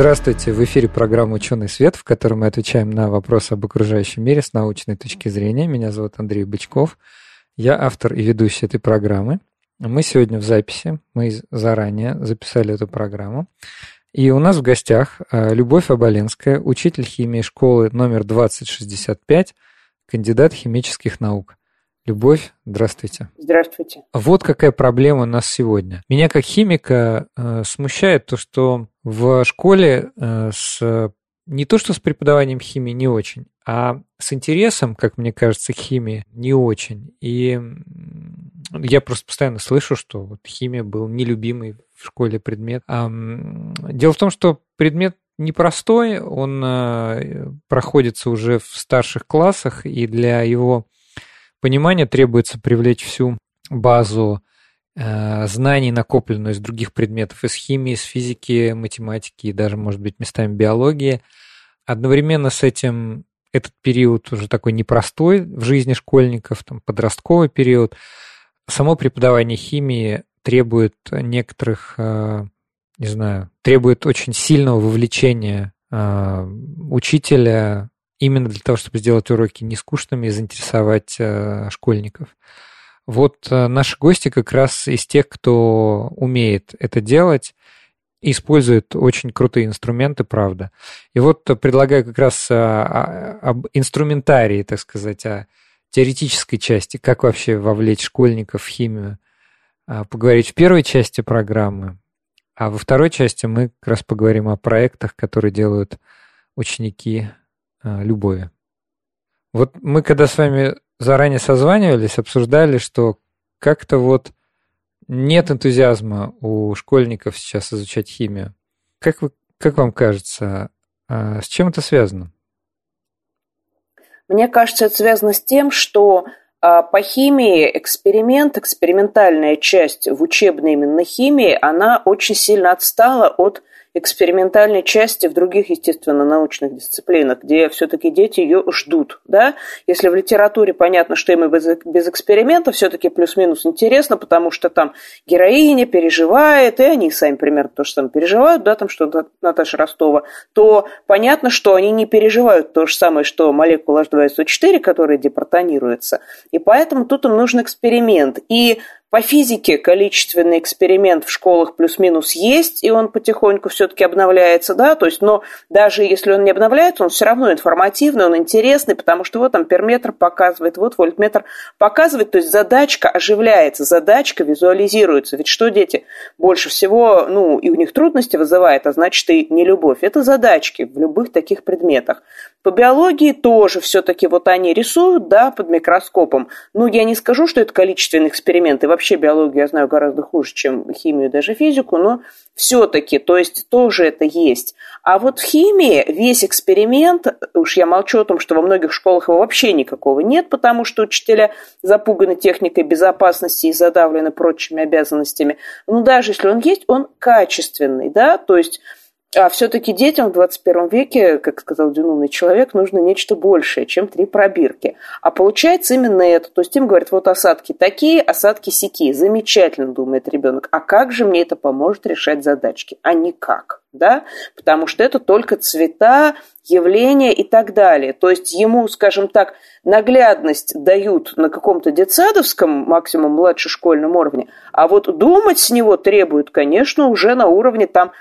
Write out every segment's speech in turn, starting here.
Здравствуйте, в эфире программа «Ученый свет», в которой мы отвечаем на вопросы об окружающем мире с научной точки зрения. Меня зовут Андрей Бычков, я автор и ведущий этой программы. Мы сегодня в записи, мы заранее записали эту программу. И у нас в гостях э, Любовь Аболенская, учитель химии школы номер 2065, кандидат химических наук. Любовь, здравствуйте. Здравствуйте. Вот какая проблема у нас сегодня. Меня как химика э, смущает то, что в школе э, с не то что с преподаванием химии не очень, а с интересом, как мне кажется, к химии не очень. И я просто постоянно слышу, что вот химия был нелюбимый в школе предмет. Дело в том, что предмет непростой, он э, проходится уже в старших классах, и для его понимания требуется привлечь всю базу знаний, накопленную из других предметов, из химии, из физики, математики и даже, может быть, местами биологии. Одновременно с этим этот период уже такой непростой в жизни школьников, там, подростковый период. Само преподавание химии требует некоторых, э, не знаю, требует очень сильного вовлечения э, учителя именно для того, чтобы сделать уроки не скучными и заинтересовать школьников. Вот э, наши гости как раз из тех, кто умеет это делать, используют очень крутые инструменты, правда. И вот предлагаю как раз э, об инструментарии, так сказать, о теоретической части, как вообще вовлечь школьников в химию, а, поговорить в первой части программы, а во второй части мы как раз поговорим о проектах, которые делают ученики э, любови. Вот мы когда с вами заранее созванивались, обсуждали, что как-то вот нет энтузиазма у школьников сейчас изучать химию. Как, вы, как вам кажется, а с чем это связано? Мне кажется, это связано с тем, что а, по химии эксперимент, экспериментальная часть в учебной именно химии, она очень сильно отстала от экспериментальной части в других, естественно, научных дисциплинах, где все-таки дети ее ждут. Да? Если в литературе понятно, что им и без, без эксперимента все-таки плюс-минус интересно, потому что там героиня переживает, и они сами примерно то же самое переживают, да, там что Наташа Ростова, то понятно, что они не переживают то же самое, что молекула H2SO4, которая депротонируется. И поэтому тут им нужен эксперимент. И по физике количественный эксперимент в школах плюс-минус есть, и он потихоньку все-таки обновляется, да, то есть, но даже если он не обновляется, он все равно информативный, он интересный, потому что вот там перметр показывает, вот вольтметр показывает, то есть задачка оживляется, задачка визуализируется. Ведь что дети больше всего, ну, и у них трудности вызывает, а значит и не любовь. Это задачки в любых таких предметах. По биологии тоже все-таки вот они рисуют, да, под микроскопом. Ну, я не скажу, что это количественный эксперимент, и вообще биологию я знаю гораздо хуже, чем химию, даже физику, но все-таки, то есть тоже это есть. А вот в химии весь эксперимент, уж я молчу о том, что во многих школах его вообще никакого нет, потому что учителя запуганы техникой безопасности и задавлены прочими обязанностями. Ну, даже если он есть, он качественный, да, то есть а все-таки детям в 21 веке, как сказал один умный человек, нужно нечто большее, чем три пробирки. А получается именно это. То есть им говорят, вот осадки такие, осадки сякие. Замечательно, думает ребенок. А как же мне это поможет решать задачки? А никак. Да? Потому что это только цвета, явления и так далее. То есть ему, скажем так, наглядность дают на каком-то детсадовском, максимум младшешкольном уровне, а вот думать с него требуют, конечно, уже на уровне там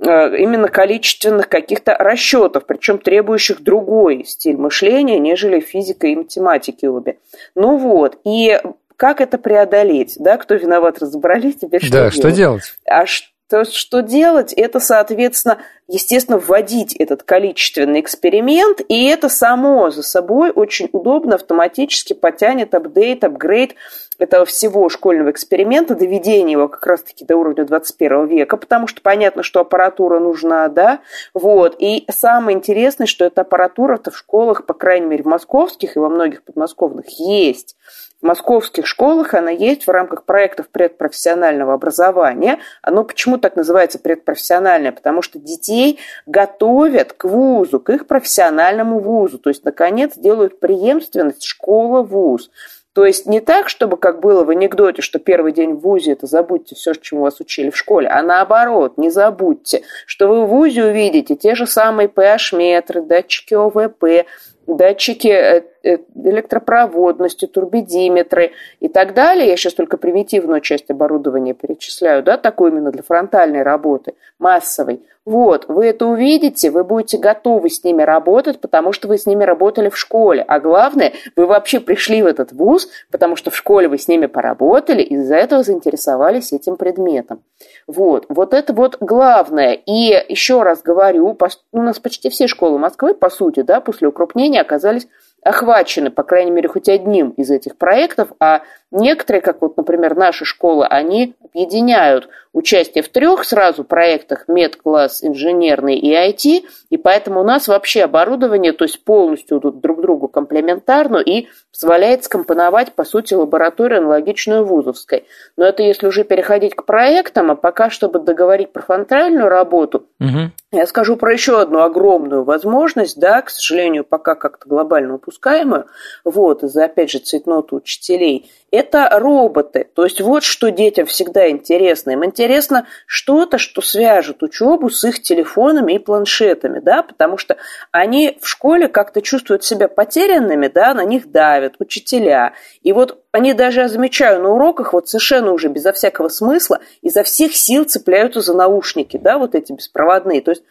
именно количественных каких-то расчетов, причем требующих другой стиль мышления, нежели физика и математики обе. Ну вот, и как это преодолеть, да, кто виноват, разобрались, теперь что да, делать? что делать? А что, что делать, это, соответственно, естественно, вводить этот количественный эксперимент, и это само за собой очень удобно автоматически потянет апдейт, апгрейд этого всего школьного эксперимента, доведение его как раз-таки до уровня 21 века, потому что понятно, что аппаратура нужна, да, вот, и самое интересное, что эта аппаратура-то в школах, по крайней мере, в московских и во многих подмосковных есть, московских школах она есть в рамках проектов предпрофессионального образования. Оно почему так называется предпрофессиональное? Потому что детей готовят к вузу, к их профессиональному вузу. То есть, наконец, делают преемственность школа-вуз. То есть не так, чтобы как было в анекдоте, что первый день в ВУЗе это забудьте все, чему вас учили в школе, а наоборот, не забудьте, что вы в ВУЗе увидите те же самые PH-метры, датчики ОВП, датчики э, электропроводности, турбидиметры и так далее. Я сейчас только примитивную часть оборудования перечисляю, да, такую именно для фронтальной работы, массовой. Вот, вы это увидите, вы будете готовы с ними работать, потому что вы с ними работали в школе. А главное, вы вообще пришли в этот вуз, потому что в школе вы с ними поработали, и из-за этого заинтересовались этим предметом. Вот, вот это вот главное. И еще раз говорю, у нас почти все школы Москвы, по сути, да, после укрупнения оказались охвачены, по крайней мере, хоть одним из этих проектов, а некоторые, как вот, например, наши школы, они объединяют участие в трех сразу проектах медкласс, инженерный и IT, и поэтому у нас вообще оборудование, то есть полностью друг другу комплементарно и позволяет скомпоновать, по сути, лабораторию аналогичную вузовской. Но это если уже переходить к проектам, а пока, чтобы договорить про фронтальную работу, угу. я скажу про еще одну огромную возможность, да, к сожалению, пока как-то глобально упускаемую, вот, из-за, опять же, цветноты учителей – это роботы. То есть вот что детям всегда интересно. Им интересно что-то, что свяжет учебу с их телефонами и планшетами, да, потому что они в школе как-то чувствуют себя потерянными, да, на них давят учителя. И вот они даже, я замечаю, на уроках вот совершенно уже безо всякого смысла изо всех сил цепляются за наушники, да, вот эти беспроводные. То есть,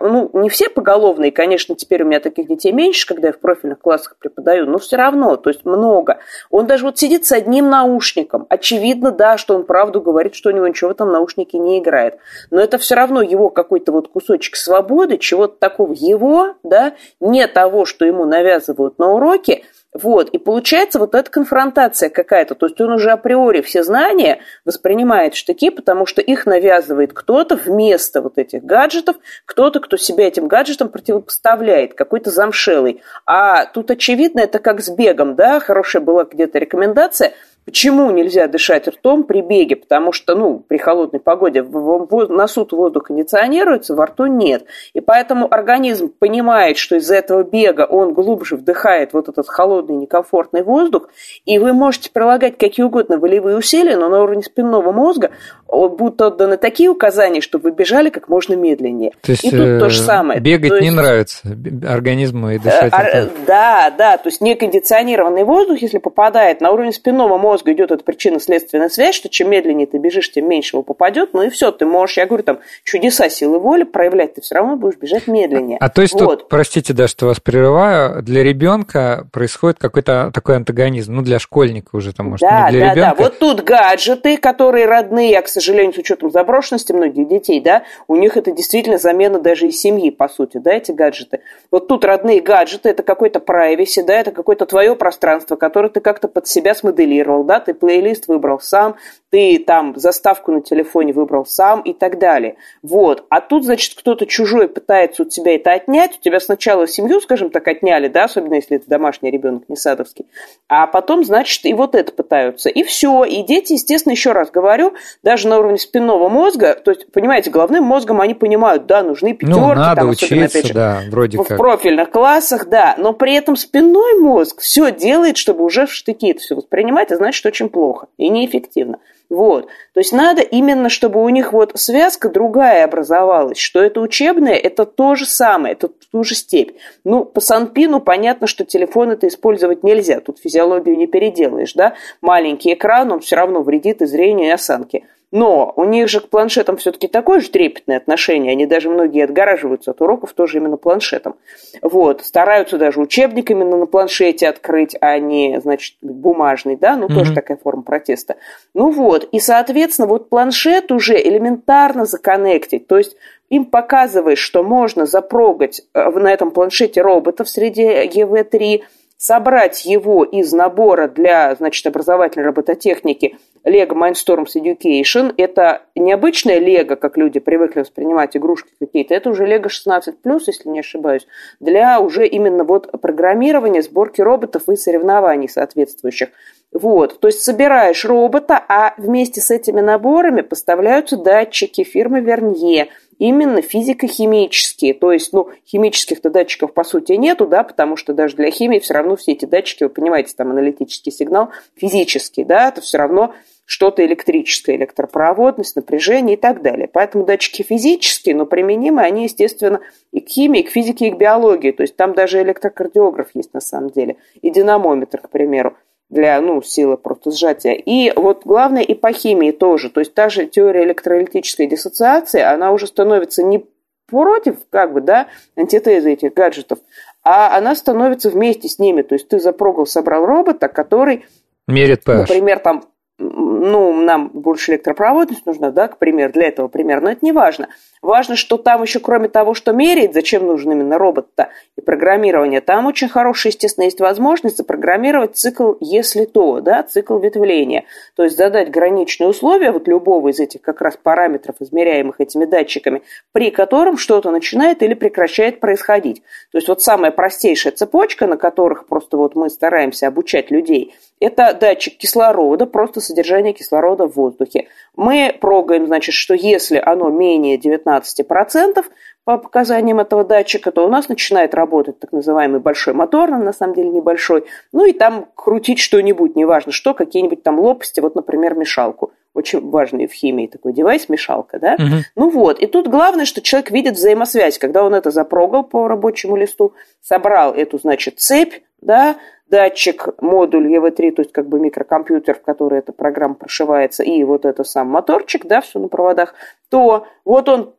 ну, не все поголовные, конечно, теперь у меня таких детей меньше, когда я в профильных классах преподаю, но все равно, то есть много. Он даже вот сидит с одним наушником. Очевидно, да, что он правду говорит, что у него ничего в этом наушнике не играет. Но это все равно его какой-то вот кусочек свободы, чего-то такого его, да, не того, что ему навязывают на уроке, вот, и получается вот эта конфронтация какая-то. То есть он уже априори все знания воспринимает в штыки, потому что их навязывает кто-то вместо вот этих гаджетов, кто-то, кто себя этим гаджетом противопоставляет, какой-то замшелый. А тут очевидно, это как с бегом, да, хорошая была где-то рекомендация – Почему нельзя дышать ртом при беге? Потому что, ну, при холодной погоде носу воздух кондиционируется, во рту нет. И поэтому организм понимает, что из-за этого бега он глубже вдыхает вот этот холодный, некомфортный воздух, и вы можете прилагать какие угодно волевые усилия, но на уровне спинного мозга будут отданы такие указания, чтобы вы бежали как можно медленнее. То есть, и тут э, то же самое. Бегать то не нравится организму и дышать. Э, да, да, то есть некондиционированный воздух, если попадает на уровень спинного мозга, мозга идет эта причинно-следственная связь, что чем медленнее ты бежишь, тем меньше его попадет, ну и все, ты можешь, я говорю, там, чудеса силы воли проявлять, ты все равно будешь бежать медленнее. А то есть вот. тут, простите, да, что вас прерываю, для ребенка происходит какой-то такой антагонизм, ну для школьника уже там, может, да, не для да, ребенка. Да, вот тут гаджеты, которые родные, а, к сожалению, с учетом заброшенности многих детей, да, у них это действительно замена даже и семьи, по сути, да, эти гаджеты. Вот тут родные гаджеты, это какой-то privacy, да, это какое-то твое пространство, которое ты как-то под себя смоделировал, да, ты плейлист выбрал сам, ты там заставку на телефоне выбрал сам и так далее. Вот. А тут, значит, кто-то чужой пытается у тебя это отнять. У тебя сначала семью, скажем так, отняли, да, особенно если это домашний ребенок, не садовский. А потом, значит, и вот это пытаются. И все. И дети, естественно, еще раз говорю, даже на уровне спинного мозга, то есть, понимаете, головным мозгом они понимают, да, нужны пятерки. Ну, надо там, учиться, опять же, да, вроде в как. В профильных классах, да. Но при этом спинной мозг все делает, чтобы уже в штыки это все воспринимать, а значит, очень плохо и неэффективно. Вот. То есть надо именно, чтобы у них вот связка другая образовалась, что это учебное, это то же самое, это ту же степь. Ну, по Санпину понятно, что телефон это использовать нельзя, тут физиологию не переделаешь, да. Маленький экран, он все равно вредит и зрению, и осанке. Но у них же к планшетам все-таки такое же трепетное отношение. Они даже многие отгораживаются от уроков тоже именно планшетом. Вот. Стараются даже учебник именно на планшете открыть, а не, значит, бумажный, да, ну, mm-hmm. тоже такая форма протеста. Ну вот. И, соответственно, вот планшет уже элементарно законнектить. То есть им показываешь, что можно запрогать э, на этом планшете робота в среде EV3, собрать его из набора для, значит, образовательной робототехники Lego Mindstorms Education. Это необычная Лего, как люди привыкли воспринимать игрушки какие-то. Это уже Lego 16+, если не ошибаюсь, для уже именно вот программирования, сборки роботов и соревнований соответствующих. Вот, то есть собираешь робота, а вместе с этими наборами поставляются датчики фирмы Вернье, именно физико-химические. То есть, ну, химических-то датчиков по сути нету, да, потому что даже для химии все равно все эти датчики, вы понимаете, там аналитический сигнал физический, да, это все равно что-то электрическое, электропроводность, напряжение и так далее. Поэтому датчики физические, но применимы они, естественно, и к химии, и к физике, и к биологии. То есть там даже электрокардиограф есть на самом деле, и динамометр, к примеру для ну, силы просто сжатия. И вот главное и по химии тоже. То есть та же теория электролитической диссоциации, она уже становится не против, как бы, да, антитезы этих гаджетов, а она становится вместе с ними. То есть ты запрогал, собрал робота, который, Мерит pH. например, там ну, нам больше электропроводность нужна, да, к примеру, для этого примера, но это не важно. Важно, что там еще, кроме того, что меряет, зачем нужен именно робот-то и программирование, там очень хорошая, естественно, есть возможность запрограммировать цикл «если то», да, цикл ветвления. То есть задать граничные условия вот любого из этих как раз параметров, измеряемых этими датчиками, при котором что-то начинает или прекращает происходить. То есть вот самая простейшая цепочка, на которых просто вот мы стараемся обучать людей – это датчик кислорода, просто содержание кислорода в воздухе. Мы прогаем, значит, что если оно менее 19% по показаниям этого датчика, то у нас начинает работать так называемый большой мотор, на самом деле небольшой, ну и там крутить что-нибудь, неважно что, какие-нибудь там лопасти, вот, например, мешалку. Очень важный в химии такой девайс, мешалка, да? Угу. Ну вот, и тут главное, что человек видит взаимосвязь, когда он это запрогал по рабочему листу, собрал эту, значит, цепь, да, датчик, модуль EV3, то есть как бы микрокомпьютер, в который эта программа прошивается, и вот это сам моторчик, да, все на проводах, то вот он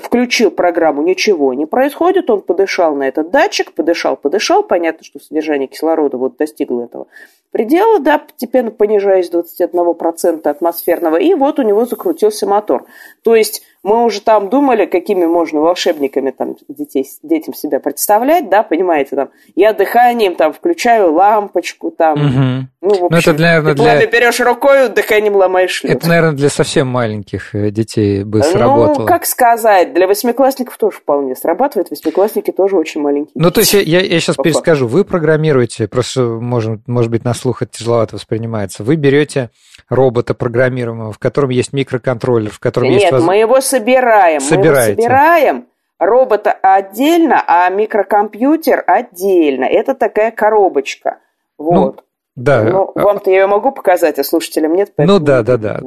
включил программу, ничего не происходит, он подышал на этот датчик, подышал, подышал, понятно, что содержание кислорода вот достигло этого предела, да, постепенно понижаясь до 21% атмосферного, и вот у него закрутился мотор. То есть мы уже там думали, какими можно волшебниками там детей, детям себя представлять, да, понимаете, там, я дыханием там включаю лампочку, там, угу. ну, в общем, ну, это, наверное, ты для... берешь рукой, дыханием ломаешь шлюп. Это, наверное, для совсем маленьких э, детей бы сработало. Ну, как сказать, для восьмиклассников тоже вполне срабатывает, восьмиклассники тоже очень маленькие. Ну, то есть я, я, я сейчас По перескажу, вы программируете, просто, может, может быть, на слух это тяжеловато воспринимается, вы берете робота программируемого, в котором есть микроконтроллер, в котором Нет, есть... Нет, мы его собираем. Собираете. Мы его собираем, робота отдельно, а микрокомпьютер отдельно. Это такая коробочка. Вот. Ну, да. Ну, вам-то я ее могу показать, а слушателям нет. Ну да, да, да,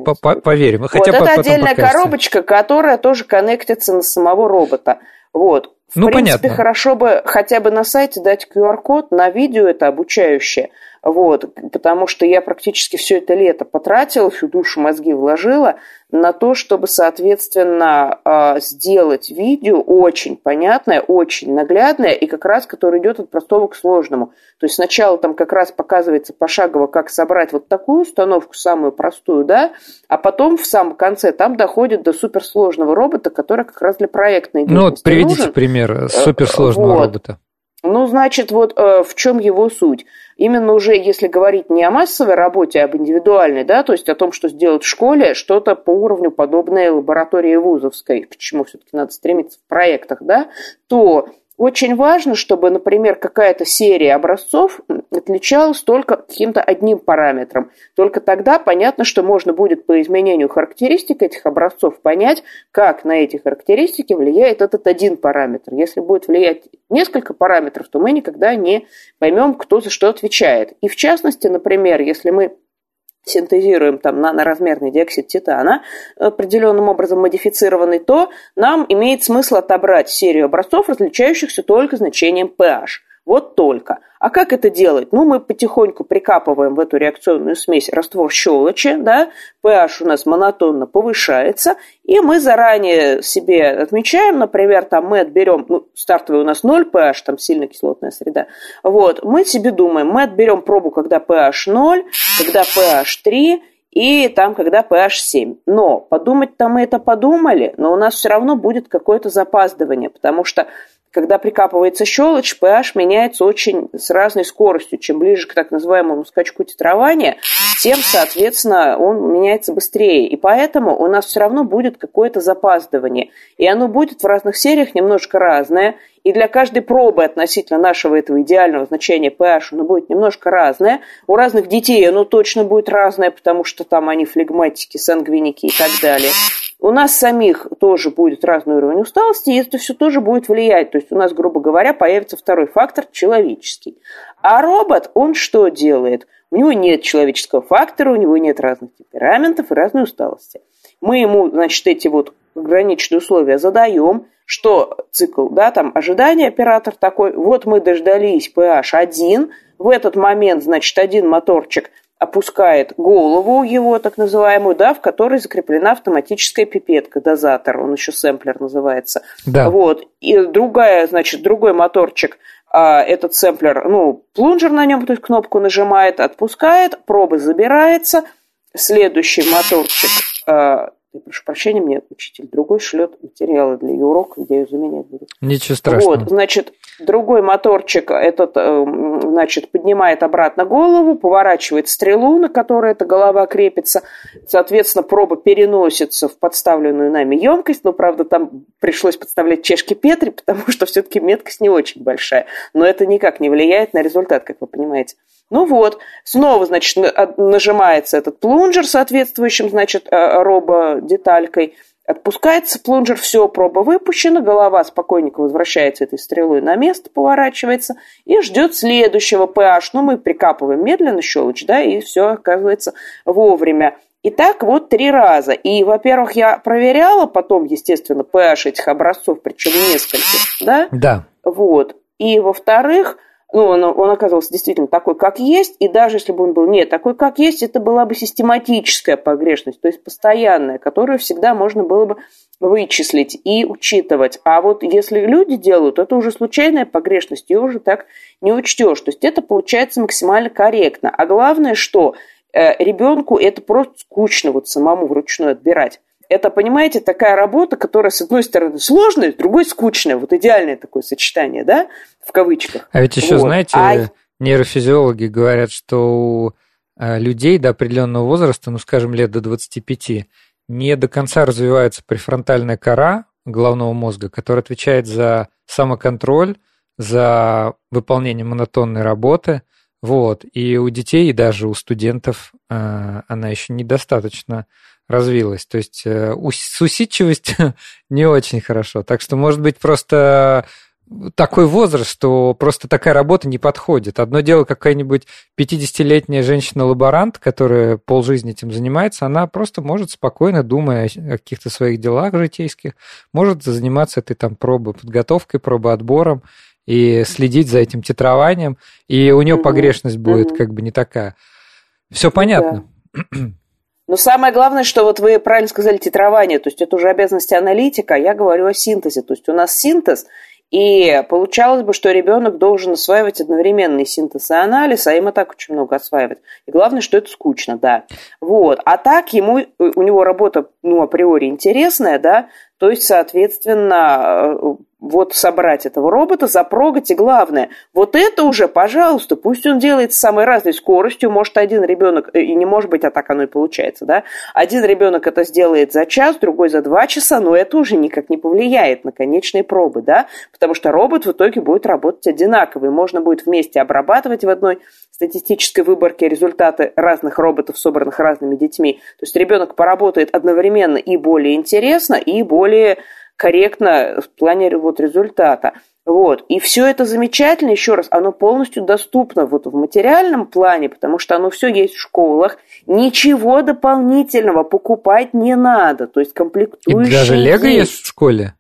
поверим. Хотя вот, это отдельная коробочка, которая тоже коннектится на самого робота. Вот. В ну, принципе, понятно. хорошо бы хотя бы на сайте дать QR-код, на видео это обучающее. Вот, потому что я практически все это лето потратила, всю душу мозги вложила на то, чтобы, соответственно, а, сделать видео очень понятное, очень наглядное, и как раз, которое идет от простого к сложному. То есть сначала там как раз показывается пошагово, как собрать вот такую установку, самую простую, да, а потом в самом конце там доходит до суперсложного робота, который как раз для проектной деятельности Ну, вот приведите нужен. пример э, суперсложного вот. робота. Ну, значит, вот э, в чем его суть? Именно уже, если говорить не о массовой работе, а об индивидуальной, да, то есть о том, что сделать в школе, что-то по уровню подобное лаборатории вузовской, к чему все-таки надо стремиться в проектах, да, то очень важно, чтобы, например, какая-то серия образцов отличалась только каким-то одним параметром. Только тогда понятно, что можно будет по изменению характеристик этих образцов понять, как на эти характеристики влияет этот один параметр. Если будет влиять несколько параметров, то мы никогда не поймем, кто за что отвечает. И в частности, например, если мы синтезируем там наноразмерный диоксид титана, определенным образом модифицированный, то нам имеет смысл отобрать серию образцов, различающихся только значением pH. Вот только. А как это делать? Ну, мы потихоньку прикапываем в эту реакционную смесь раствор щелочи, да, pH у нас монотонно повышается, и мы заранее себе отмечаем, например, там мы отберем, ну, стартовый у нас 0 pH, там сильно кислотная среда, вот, мы себе думаем, мы отберем пробу, когда pH 0, когда pH 3, и там, когда pH 7. Но подумать-то мы это подумали, но у нас все равно будет какое-то запаздывание, потому что когда прикапывается щелочь, pH меняется очень с разной скоростью. Чем ближе к так называемому скачку титрования, тем, соответственно, он меняется быстрее. И поэтому у нас все равно будет какое-то запаздывание. И оно будет в разных сериях немножко разное. И для каждой пробы относительно нашего этого идеального значения pH оно будет немножко разное. У разных детей оно точно будет разное, потому что там они флегматики, сангвиники и так далее. У нас самих тоже будет разный уровень усталости, и это все тоже будет влиять. То есть у нас, грубо говоря, появится второй фактор человеческий. А робот, он что делает? У него нет человеческого фактора, у него нет разных темпераментов и разной усталости. Мы ему, значит, эти вот ограниченные условия задаем, что цикл, да, там ожидание оператор такой, вот мы дождались pH 1, в этот момент, значит, один моторчик опускает голову его, так называемую, да, в которой закреплена автоматическая пипетка, дозатор, он еще сэмплер называется. Да. Вот. И другая, значит, другой моторчик, а, этот сэмплер, ну, плунжер на нем, то есть кнопку нажимает, отпускает, проба забирается, следующий моторчик а, я прошу прощения, мне учитель другой шлет материалы для ее урока, где ее заменять будут. Ничего страшного. Вот, значит, другой моторчик этот, э, значит, поднимает обратно голову, поворачивает стрелу, на которой эта голова крепится. Соответственно, проба переносится в подставленную нами емкость, но, правда, там пришлось подставлять чешки Петри, потому что все-таки меткость не очень большая. Но это никак не влияет на результат, как вы понимаете. Ну вот, снова, значит, нажимается этот плунжер соответствующим, значит, э, робо-деталькой, отпускается плунжер, все, проба выпущена, голова спокойненько возвращается этой стрелой на место, поворачивается и ждет следующего pH. Ну, мы прикапываем медленно щелочь, да, и все оказывается вовремя. И так вот три раза. И, во-первых, я проверяла потом, естественно, pH этих образцов, причем нескольких, да? Да. Вот. И, во-вторых, ну, он, он оказался действительно такой, как есть, и даже если бы он был не такой, как есть, это была бы систематическая погрешность, то есть постоянная, которую всегда можно было бы вычислить и учитывать. А вот если люди делают, это уже случайная погрешность, ее уже так не учтешь. То есть это получается максимально корректно. А главное, что э, ребенку это просто скучно вот самому вручную отбирать это, понимаете, такая работа, которая, с одной стороны, сложная, с другой скучная. Вот идеальное такое сочетание, да, в кавычках. А ведь еще, вот. знаете, а... нейрофизиологи говорят, что у э, людей до определенного возраста, ну, скажем, лет до 25, не до конца развивается префронтальная кора головного мозга, которая отвечает за самоконтроль, за выполнение монотонной работы. Вот. И у детей, и даже у студентов э, она еще недостаточно развилась. То есть э, с усидчивостью не очень хорошо. Так что, может быть, просто такой возраст, что просто такая работа не подходит. Одно дело, какая-нибудь 50-летняя женщина-лаборант, которая полжизни этим занимается, она просто может спокойно, думая о каких-то своих делах житейских, может заниматься этой там пробой, подготовкой, пробоотбором и следить за этим титрованием, и у нее угу, погрешность будет угу. как бы не такая. Все понятно. Да. Но самое главное, что вот вы правильно сказали титрование, то есть это уже обязанности аналитика, я говорю о синтезе. То есть у нас синтез, и получалось бы, что ребенок должен осваивать одновременный синтез и анализ, а им и так очень много осваивать. И главное, что это скучно, да. Вот. А так ему, у него работа, ну, априори интересная, да, то есть, соответственно, э, вот собрать этого робота, запрогать, и главное, вот это уже, пожалуйста, пусть он делает с самой разной скоростью, может, один ребенок, э, и не может быть, а так оно и получается, да, один ребенок это сделает за час, другой за два часа, но это уже никак не повлияет на конечные пробы, да, потому что робот в итоге будет работать одинаковый, можно будет вместе обрабатывать в одной статистической выборке результаты разных роботов, собранных разными детьми, то есть ребенок поработает одновременно и более интересно, и более корректно в плане вот результата. Вот. И все это замечательно, еще раз, оно полностью доступно вот в материальном плане, потому что оно все есть в школах. Ничего дополнительного покупать не надо. То есть комплектующие И даже Лего есть в школе?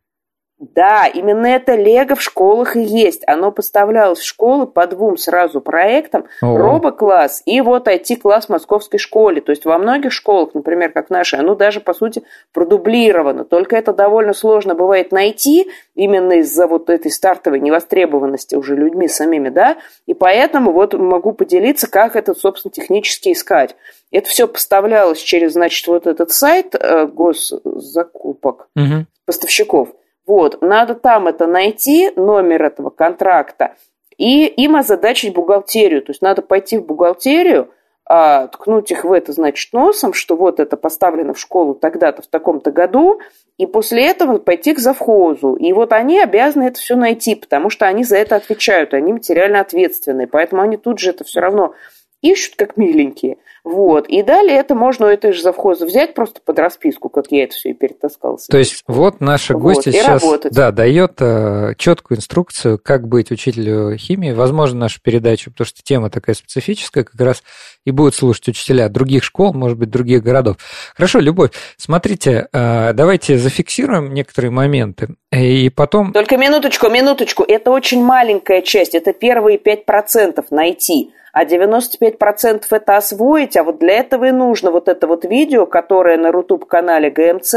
Да, именно это Лего в школах и есть. Оно поставлялось в школы по двум сразу проектам. О. Робокласс и вот IT-класс в московской школе. То есть во многих школах, например, как наши, оно даже, по сути, продублировано. Только это довольно сложно бывает найти именно из-за вот этой стартовой невостребованности уже людьми самими, да. И поэтому вот могу поделиться, как это, собственно, технически искать. Это все поставлялось через, значит, вот этот сайт э, госзакупок угу. поставщиков. Вот, надо там это найти, номер этого контракта, и им озадачить бухгалтерию. То есть надо пойти в бухгалтерию, а, ткнуть их в это, значит, носом, что вот это поставлено в школу тогда-то, в таком-то году, и после этого пойти к завхозу. И вот они обязаны это все найти, потому что они за это отвечают, они материально ответственные, поэтому они тут же это все равно ищут как миленькие. Вот. И далее это можно у этой же завхоза взять просто под расписку, как я это все и перетаскался. То есть вот наша вот, гостья сейчас да, дает э, четкую инструкцию, как быть учителю химии. Возможно, нашу передачу, потому что тема такая специфическая, как раз и будут слушать учителя других школ, может быть, других городов. Хорошо, Любовь, смотрите, э, давайте зафиксируем некоторые моменты, и потом... Только минуточку, минуточку. Это очень маленькая часть, это первые 5% найти а 95% это освоить, а вот для этого и нужно вот это вот видео, которое на YouTube-канале ГМЦ,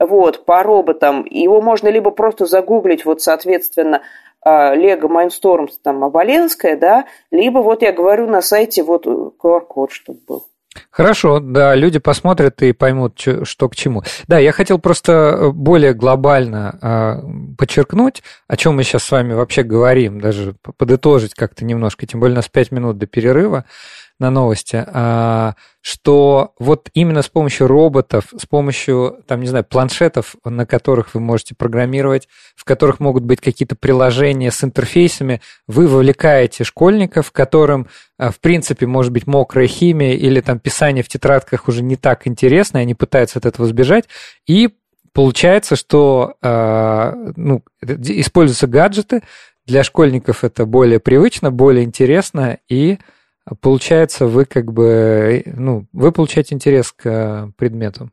вот, по роботам, его можно либо просто загуглить, вот, соответственно, Лего Майнстормс, там, Оболенская, да, либо вот я говорю на сайте вот QR-код, чтобы был. Хорошо, да, люди посмотрят и поймут, что к чему. Да, я хотел просто э, более глобально э, подчеркнуть, о чем мы сейчас с вами вообще говорим, даже подытожить как-то немножко, тем более у нас 5 минут до перерыва на новости, а, что вот именно с помощью роботов, с помощью, там, не знаю, планшетов, на которых вы можете программировать, в которых могут быть какие-то приложения с интерфейсами, вы вовлекаете школьников, которым, а, в принципе, может быть, мокрая химия или там писание в тетрадках уже не так интересно, и они пытаются от этого сбежать, и получается, что э, ну, используются гаджеты, для школьников это более привычно, более интересно, и получается, вы как бы, ну, вы получаете интерес к э, предмету.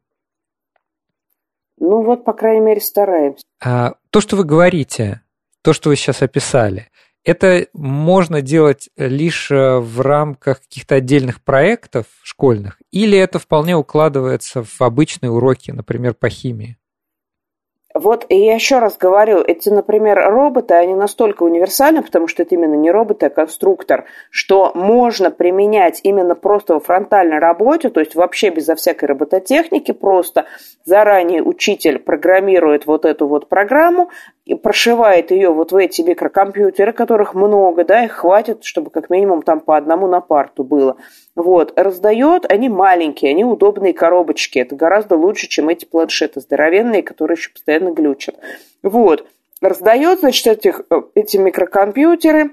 Ну вот, по крайней мере, стараемся. А, то, что вы говорите, то, что вы сейчас описали, это можно делать лишь э, в рамках каких-то отдельных проектов школьных, или это вполне укладывается в обычные уроки, например, по химии? Вот и я еще раз говорю, эти, например, роботы, они настолько универсальны, потому что это именно не робот, а конструктор, что можно применять именно просто во фронтальной работе, то есть вообще безо всякой робототехники, просто заранее учитель программирует вот эту вот программу, и прошивает ее вот в эти микрокомпьютеры, которых много, да, их хватит, чтобы как минимум там по одному на парту было. Вот, раздает, они маленькие, они удобные коробочки, это гораздо лучше, чем эти планшеты здоровенные, которые еще постоянно глючат. Вот, раздает, значит, этих, э, эти микрокомпьютеры,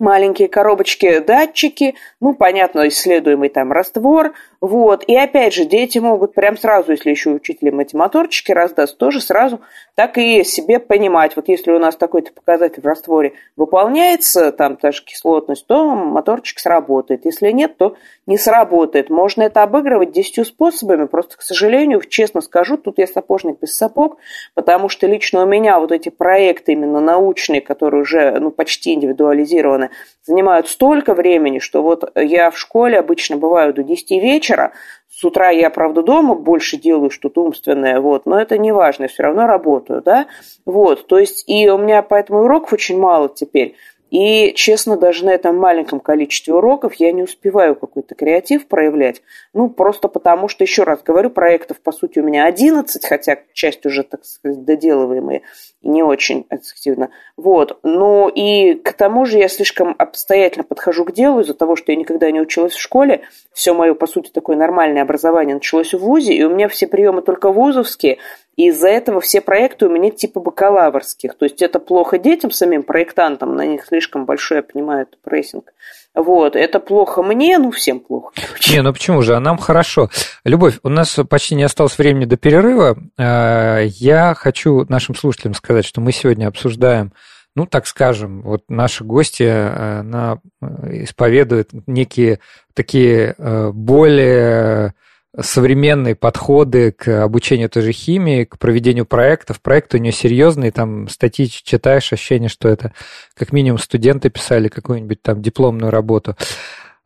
маленькие коробочки, датчики, ну, понятно, исследуемый там раствор, вот. И опять же, дети могут прям сразу, если еще учителям эти моторчики раздаст, тоже сразу так и себе понимать. Вот если у нас такой-то показатель в растворе выполняется, там та же кислотность, то моторчик сработает. Если нет, то не сработает. Можно это обыгрывать десятью способами. Просто, к сожалению, честно скажу, тут я сапожник без сапог, потому что лично у меня вот эти проекты именно научные, которые уже ну, почти индивидуализированы, занимают столько времени, что вот я в школе обычно бываю до 10 вечера, вечера. С утра я, правда, дома больше делаю что-то умственное, вот, но это не важно, я все равно работаю, да, вот, то есть, и у меня поэтому уроков очень мало теперь. И, честно, даже на этом маленьком количестве уроков я не успеваю какой-то креатив проявлять. Ну, просто потому что, еще раз говорю, проектов, по сути, у меня 11, хотя часть уже, так сказать, доделываемые не очень эффективно. Вот. Ну, и к тому же я слишком обстоятельно подхожу к делу из-за того, что я никогда не училась в школе. Все мое, по сути, такое нормальное образование началось в ВУЗе, и у меня все приемы только вузовские, и из-за этого все проекты у меня типа бакалаврских. То есть это плохо детям, самим проектантам, на них слишком большой, я понимаю, прессинг. Вот, это плохо мне, ну, всем плохо. Не, ну почему же, а нам хорошо. Любовь, у нас почти не осталось времени до перерыва. А, я хочу нашим слушателям сказать, что мы сегодня обсуждаем ну, так скажем, вот наши гости, она исповедует некие такие э, более современные подходы к обучению той же химии, к проведению проектов. Проекты у нее серьезные, там статьи читаешь, ощущение, что это как минимум студенты писали какую-нибудь там дипломную работу.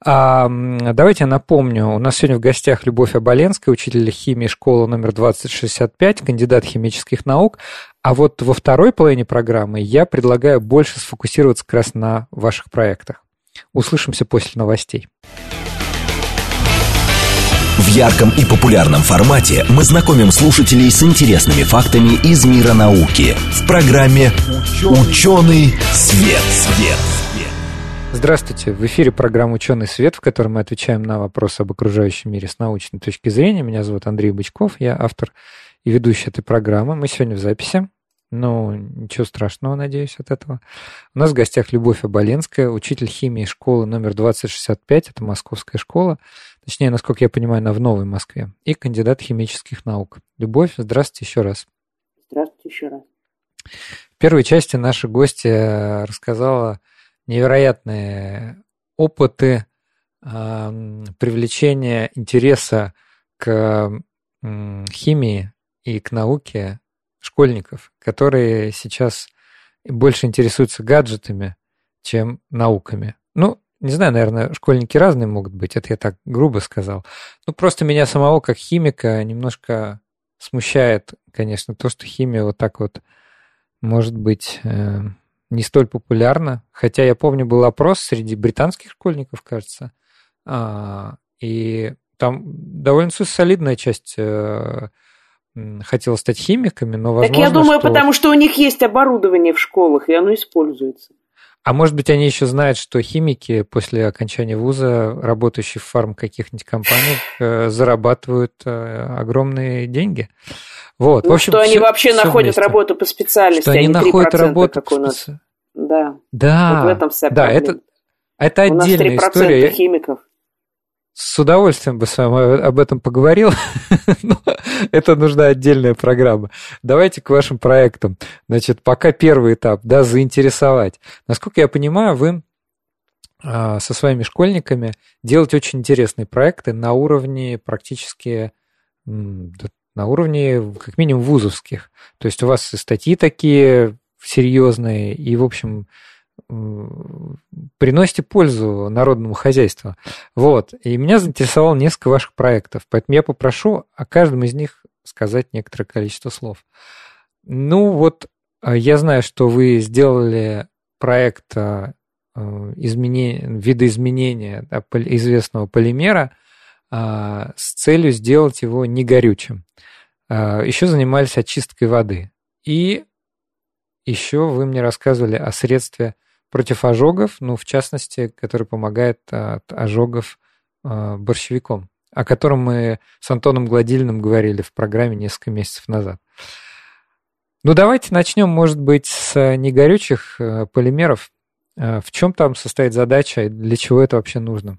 А, давайте я напомню, у нас сегодня в гостях Любовь Оболенская, учитель химии школы номер 2065, кандидат химических наук. А вот во второй половине программы я предлагаю больше сфокусироваться как раз на ваших проектах. Услышимся после новостей. Ярком и популярном формате мы знакомим слушателей с интересными фактами из мира науки в программе «Ученый свет». свет. Здравствуйте, в эфире программа «Ученый свет», в которой мы отвечаем на вопросы об окружающем мире с научной точки зрения. Меня зовут Андрей Бычков, я автор и ведущий этой программы. Мы сегодня в записи. Ну, ничего страшного, надеюсь, от этого. У нас в гостях Любовь Оболенская, учитель химии школы номер 2065, это московская школа, точнее, насколько я понимаю, она в Новой Москве, и кандидат химических наук. Любовь, здравствуйте еще раз. Здравствуйте еще раз. В первой части наша гостья рассказала невероятные опыты э, привлечения интереса к э, химии и к науке школьников, которые сейчас больше интересуются гаджетами, чем науками. Ну, не знаю, наверное, школьники разные могут быть, это я так грубо сказал. Ну, просто меня самого, как химика, немножко смущает, конечно, то, что химия вот так вот может быть э, не столь популярна. Хотя я помню, был опрос среди британских школьников, кажется, а, и там довольно солидная часть э, хотела стать химиками, но возможно, Так я думаю, что... потому что у них есть оборудование в школах, и оно используется. А может быть, они еще знают, что химики после окончания вуза, работающие в фарм каких-нибудь компаниях, э, зарабатывают э, огромные деньги. Вот, ну, в общем, что все, они вообще находят вместе. работу по специальности, что они а находят работу как у нас. Да. Да. Вот в этом вся да, это, это отдельная у нас 3% история. химиков. С удовольствием бы с вами об этом поговорил, но это нужна отдельная программа. Давайте к вашим проектам. Значит, пока первый этап, да, заинтересовать. Насколько я понимаю, вы а, со своими школьниками делаете очень интересные проекты на уровне практически на уровне как минимум вузовских. То есть у вас и статьи такие серьезные, и, в общем, приносите пользу народному хозяйству. Вот. И меня заинтересовало несколько ваших проектов, поэтому я попрошу о каждом из них сказать некоторое количество слов. Ну вот, а, я знаю, что вы сделали проект а, изменения, видоизменения известного полимера с целью сделать его негорючим. Еще занимались очисткой воды. И еще вы мне рассказывали о средстве против ожогов, ну, в частности, который помогает от ожогов э, борщевиком, о котором мы с Антоном Гладильным говорили в программе несколько месяцев назад. Ну, давайте начнем, может быть, с негорючих э, полимеров. Э, в чем там состоит задача и для чего это вообще нужно?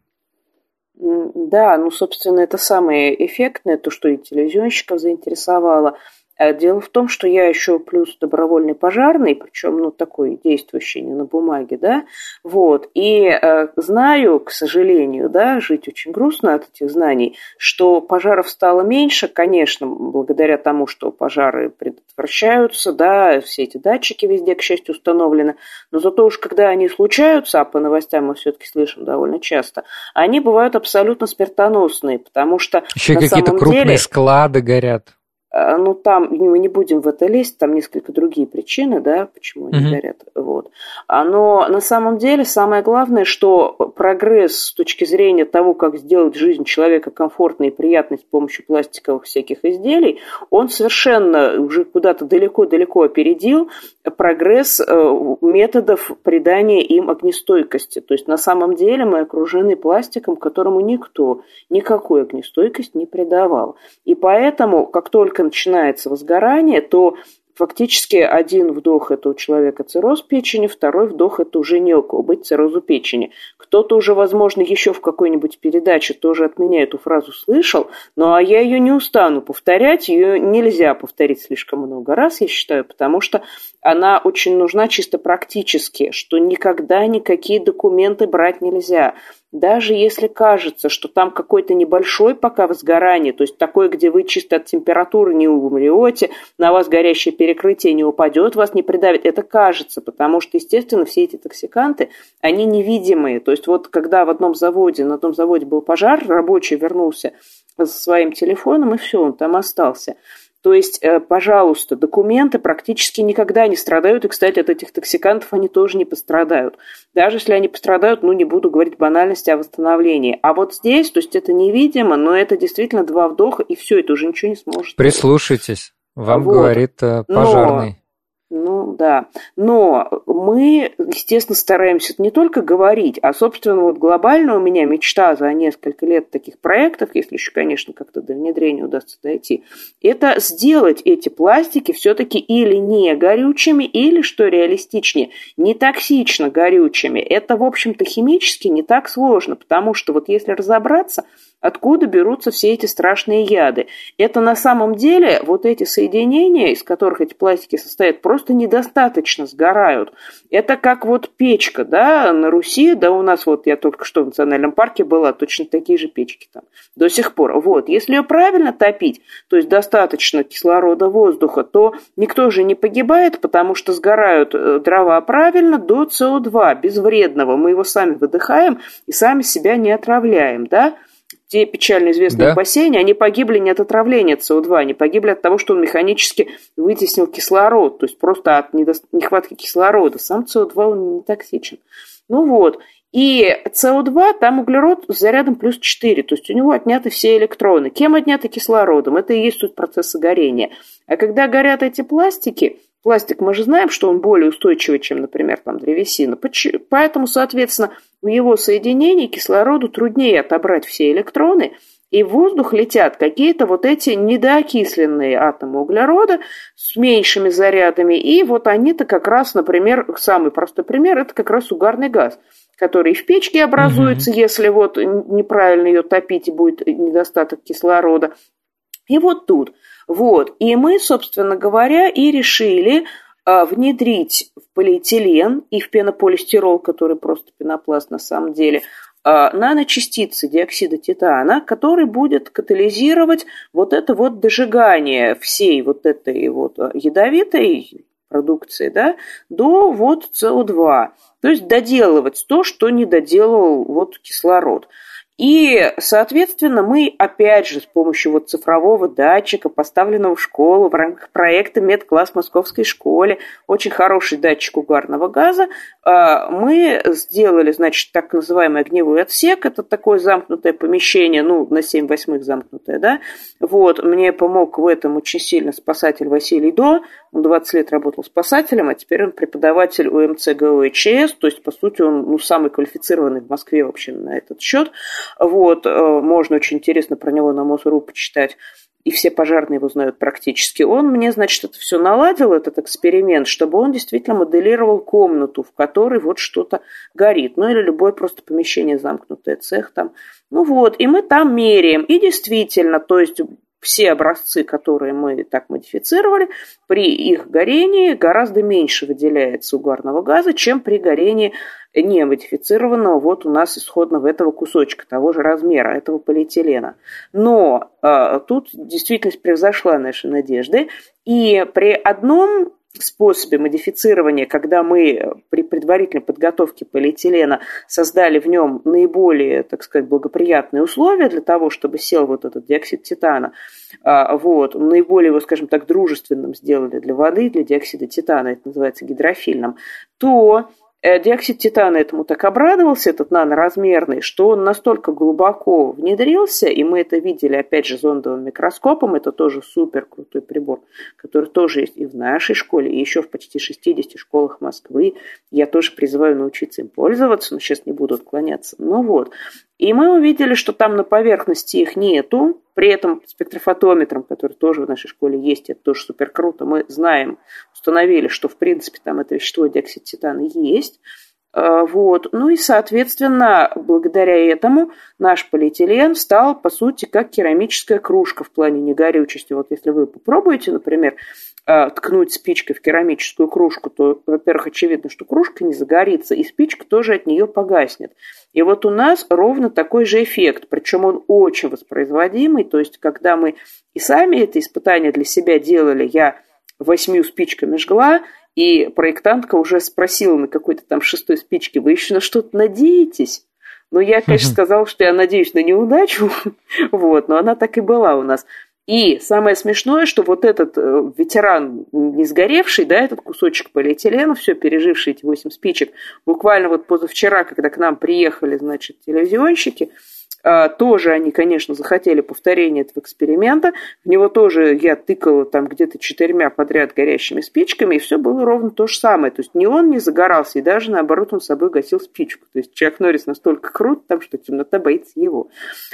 Да, ну, собственно, это самое эффектное, то, что и телевизионщиков заинтересовало – а дело в том, что я еще плюс добровольный пожарный, причем, ну, такой действующий не на бумаге, да, вот, и э, знаю, к сожалению, да, жить очень грустно от этих знаний, что пожаров стало меньше, конечно, благодаря тому, что пожары предотвращаются, да, все эти датчики везде, к счастью, установлены, но зато уж когда они случаются, а по новостям мы все-таки слышим довольно часто, они бывают абсолютно смертоносные, потому что... Еще какие-то крупные деле... склады горят. А, ну, там мы не будем в это лезть, там несколько другие причины, да, почему они mm-hmm. горят. Вот. А, но на самом деле самое главное, что прогресс с точки зрения того, как сделать жизнь человека комфортной и приятной с помощью пластиковых всяких изделий, он совершенно уже куда-то далеко-далеко опередил прогресс э, методов придания им огнестойкости. То есть на самом деле мы окружены пластиком, которому никто никакой огнестойкость не придавал. И поэтому, как только начинается возгорание, то Фактически один вдох – это у человека цирроз печени, второй вдох – это уже не около быть циррозу печени. Кто-то уже, возможно, еще в какой-нибудь передаче тоже от меня эту фразу слышал, но а я ее не устану повторять, ее нельзя повторить слишком много раз, я считаю, потому что она очень нужна чисто практически, что никогда никакие документы брать нельзя. Даже если кажется, что там какой-то небольшой пока возгорание, то есть такое, где вы чисто от температуры не умрете, на вас горящее перекрытие не упадет, вас не придавит, это кажется, потому что, естественно, все эти токсиканты, они невидимые. То есть вот когда в одном заводе, на одном заводе был пожар, рабочий вернулся со своим телефоном, и все, он там остался. То есть, э, пожалуйста, документы практически никогда не страдают. И, кстати, от этих токсикантов они тоже не пострадают. Даже если они пострадают, ну, не буду говорить банальности о восстановлении. А вот здесь, то есть это невидимо, но это действительно два вдоха, и все, это уже ничего не сможет. Прислушайтесь. Вам вот. говорит э, пожарный. Ну да. Но мы, естественно, стараемся не только говорить, а, собственно, вот глобально у меня мечта за несколько лет таких проектов, если еще, конечно, как-то до внедрения удастся дойти, это сделать эти пластики все-таки или не горючими, или, что реалистичнее, не токсично горючими. Это, в общем-то, химически не так сложно, потому что вот если разобраться, Откуда берутся все эти страшные яды? Это на самом деле вот эти соединения, из которых эти пластики состоят, просто недостаточно сгорают. Это как вот печка, да, на Руси, да у нас вот, я только что в национальном парке была, точно такие же печки там до сих пор. Вот, если ее правильно топить, то есть достаточно кислорода, воздуха, то никто же не погибает, потому что сгорают э, дрова правильно до СО2, безвредного. Мы его сами выдыхаем и сами себя не отравляем, да? Те печально известные да? бассейны, они погибли не от отравления СО2, они погибли от того, что он механически вытеснил кислород, то есть просто от нехватки кислорода. Сам СО2 он не токсичен. Ну вот. И СО2, там углерод с зарядом плюс 4, то есть у него отняты все электроны. Кем отняты кислородом? Это и есть тут процессы горения. А когда горят эти пластики, Пластик мы же знаем, что он более устойчивый, чем, например, там, древесина. Поэтому, соответственно, в его соединении кислороду труднее отобрать все электроны, и в воздух летят какие-то вот эти недоокисленные атомы углерода с меньшими зарядами, и вот они-то как раз, например, самый простой пример, это как раз угарный газ, который в печке образуется, угу. если вот неправильно ее топить и будет недостаток кислорода. И вот тут – вот. И мы, собственно говоря, и решили внедрить в полиэтилен и в пенополистирол, который просто пенопласт на самом деле, а, наночастицы диоксида титана, который будет катализировать вот это вот дожигание всей вот этой вот ядовитой продукции, да, до вот СО2. То есть доделывать то, что не доделал вот кислород. И, соответственно, мы опять же с помощью вот цифрового датчика, поставленного в школу в рамках проекта «Медкласс Московской школе», очень хороший датчик угарного газа, а, мы сделали, значит, так называемый огневой отсек. Это такое замкнутое помещение, ну, на 7 восьмых замкнутое, да. Вот, мне помог в этом очень сильно спасатель Василий До. Он 20 лет работал спасателем, а теперь он преподаватель УМЦ ГОИЧС, то есть, по сути, он ну, самый квалифицированный в Москве вообще на этот счет. Вот, э, можно очень интересно про него на Мосру почитать и все пожарные его знают практически. Он мне, значит, это все наладил, этот эксперимент, чтобы он действительно моделировал комнату, в которой вот что-то горит. Ну или любое просто помещение замкнутое, цех там. Ну вот, и мы там меряем. И действительно, то есть все образцы, которые мы так модифицировали, при их горении гораздо меньше выделяется угарного газа, чем при горении не модифицированного вот у нас исходного этого кусочка, того же размера, этого полиэтилена. Но э, тут действительность превзошла наши надежды, и при одном способе модифицирования, когда мы при предварительной подготовке полиэтилена создали в нем наиболее, так сказать, благоприятные условия для того, чтобы сел вот этот диоксид титана, а, вот, наиболее его, скажем так, дружественным сделали для воды, для диоксида титана, это называется гидрофильным, то диоксид титана этому так обрадовался, этот наноразмерный, что он настолько глубоко внедрился, и мы это видели, опять же, зондовым микроскопом, это тоже супер крутой прибор, который тоже есть и в нашей школе, и еще в почти 60 школах Москвы. Я тоже призываю научиться им пользоваться, но сейчас не буду отклоняться. Ну вот. И мы увидели, что там на поверхности их нету, при этом спектрофотометром, который тоже в нашей школе есть, это тоже супер круто, мы знаем, установили, что в принципе там это вещество диоксид титана есть. А, вот. Ну и, соответственно, благодаря этому наш полиэтилен стал, по сути, как керамическая кружка в плане негорючести. Вот если вы попробуете, например, э, ткнуть спичкой в керамическую кружку, то, во-первых, очевидно, что кружка не загорится, и спичка тоже от нее погаснет. И вот у нас ровно такой же эффект, причем он очень воспроизводимый, то есть когда мы и сами это испытание для себя делали, я восьмью спичками жгла, и проектантка уже спросила на какой-то там шестой спичке, вы еще на что-то надеетесь? Ну, я, конечно, сказала, что я надеюсь на неудачу, вот, но она так и была у нас. И самое смешное, что вот этот э, ветеран, не сгоревший, да, этот кусочек полиэтилена, все переживший эти восемь спичек, буквально вот позавчера, когда к нам приехали, значит, телевизионщики, тоже они, конечно, захотели повторения этого эксперимента. В него тоже я тыкала там где-то четырьмя подряд горящими спичками, и все было ровно то же самое. То есть ни он не загорался, и даже наоборот он с собой гасил спичку. То есть Чак Норрис настолько крут, там, что темнота боится его.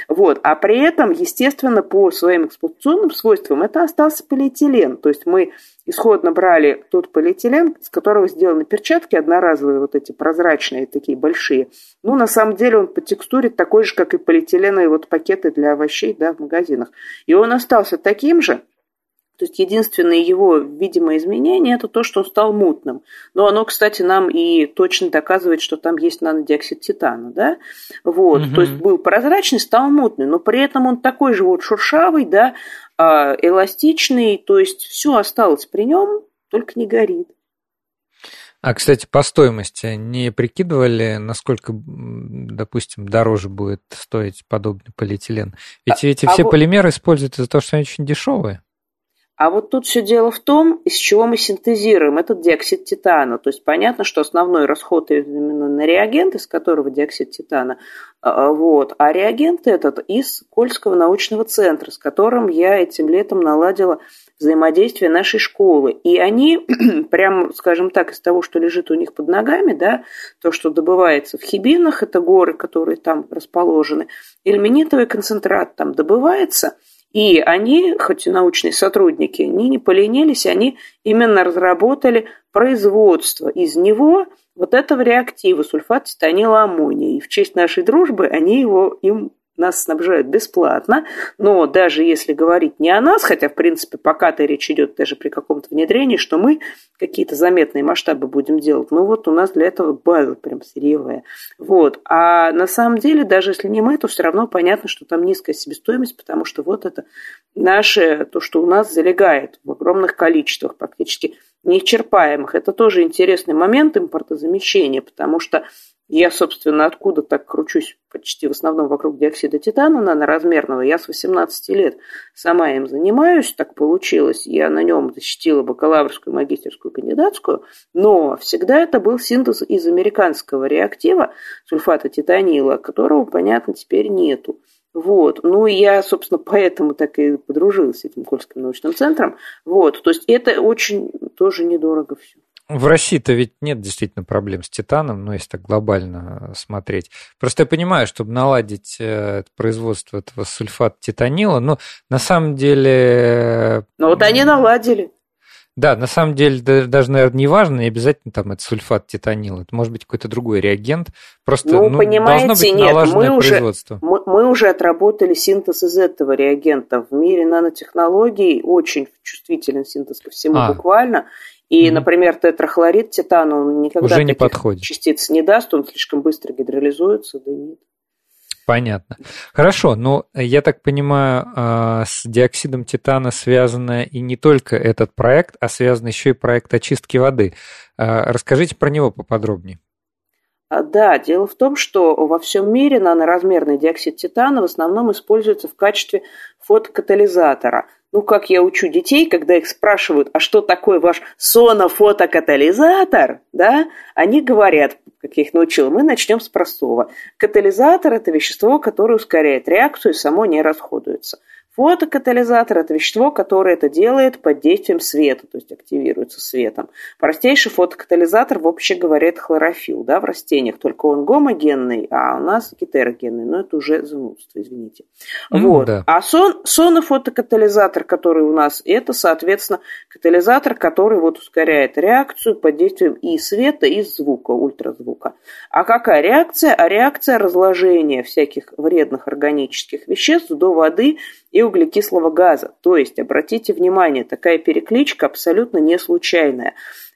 Вот. А при этом, естественно, по своим эксплуатационным свойствам это остался полиэтилен. То есть мы исходно брали тот полиэтилен, из которого сделаны перчатки одноразовые, вот эти прозрачные, такие большие. Ну, на самом деле он по текстуре такой же, как и полиэтиленовые вот пакеты для овощей да, в магазинах. И он остался таким же, то есть единственное его видимое изменение это то, что он стал мутным. Но оно, кстати, нам и точно доказывает, что там есть нанодиоксид титана, да? Вот, угу. то есть был прозрачный, стал мутный, но при этом он такой же вот шуршавый, да, а, эластичный, то есть все осталось при нем, только не горит. А, кстати, по стоимости не прикидывали, насколько, допустим, дороже будет стоить подобный полиэтилен? Ведь а, эти а все вот... полимеры используют из-за того, что они очень дешевые. А вот тут все дело в том, из чего мы синтезируем этот диоксид титана. То есть понятно, что основной расход именно на реагент, из которого диоксид титана. А, а, вот. А реагент этот из Кольского научного центра, с которым я этим летом наладила взаимодействие нашей школы. И они, прям, скажем так, из того, что лежит у них под ногами, да, то, что добывается в Хибинах, это горы, которые там расположены, ильменитовый концентрат там добывается – и они, хоть и научные сотрудники, они не поленились, они именно разработали производство из него вот этого реактива сульфат титанила аммония. И в честь нашей дружбы они его им нас снабжают бесплатно, но даже если говорить не о нас, хотя, в принципе, пока-то речь идет даже при каком-то внедрении, что мы какие-то заметные масштабы будем делать, ну вот у нас для этого база прям сырьевая. Вот. А на самом деле, даже если не мы, то все равно понятно, что там низкая себестоимость, потому что вот это наше, то, что у нас залегает в огромных количествах, практически неисчерпаемых. Это тоже интересный момент импортозамещения, потому что я, собственно, откуда так кручусь почти в основном вокруг диоксида титана наноразмерного. Я с 18 лет сама им занимаюсь, так получилось. Я на нем защитила бакалаврскую, магистерскую, кандидатскую, но всегда это был синтез из американского реактива сульфата титанила, которого, понятно, теперь нету. Вот. Ну, я, собственно, поэтому так и подружилась с этим Кольским научным центром. Вот. То есть это очень тоже недорого все. В России-то ведь нет действительно проблем с титаном, ну, если так глобально смотреть. Просто я понимаю, чтобы наладить э, производство этого сульфата титанила, ну, на самом деле... Ну, вот они наладили. Да, на самом деле даже, наверное, не важно, не обязательно там это сульфат титанила, это может быть какой-то другой реагент. Просто ну, ну, понимаете, должно быть нет, мы производство. Уже, мы, мы уже отработали синтез из этого реагента. В мире нанотехнологий очень чувствителен синтез ко всему а. буквально. И, mm например, тетрахлорид титана, он никогда Уже не подходит. частиц не даст, он слишком быстро гидролизуется, да нет. Понятно. Хорошо, но я так понимаю, а, с диоксидом титана связан и не только этот проект, а связан еще и проект очистки воды. А, расскажите про него поподробнее. А, да, дело в том, что во всем мире наноразмерный диоксид титана в основном используется в качестве фотокатализатора – ну, как я учу детей, когда их спрашивают, а что такое ваш сонофотокатализатор, да, они говорят, как я их научила, мы начнем с простого. Катализатор – это вещество, которое ускоряет реакцию и само не расходуется. Фотокатализатор – это вещество, которое это делает под действием света, то есть активируется светом. Простейший фотокатализатор, вообще говоря, это хлорофилл да, в растениях, только он гомогенный, а у нас гетерогенный, но это уже занудство, извините. Ну, вот. Да. А сон, сонофотокатализатор, который у нас, это, соответственно, катализатор, который вот ускоряет реакцию под действием и света, и звука, ультразвука. А какая реакция? А реакция разложения всяких вредных органических веществ до воды и углекислого газа. То есть, обратите внимание, такая перекличка абсолютно не случайная.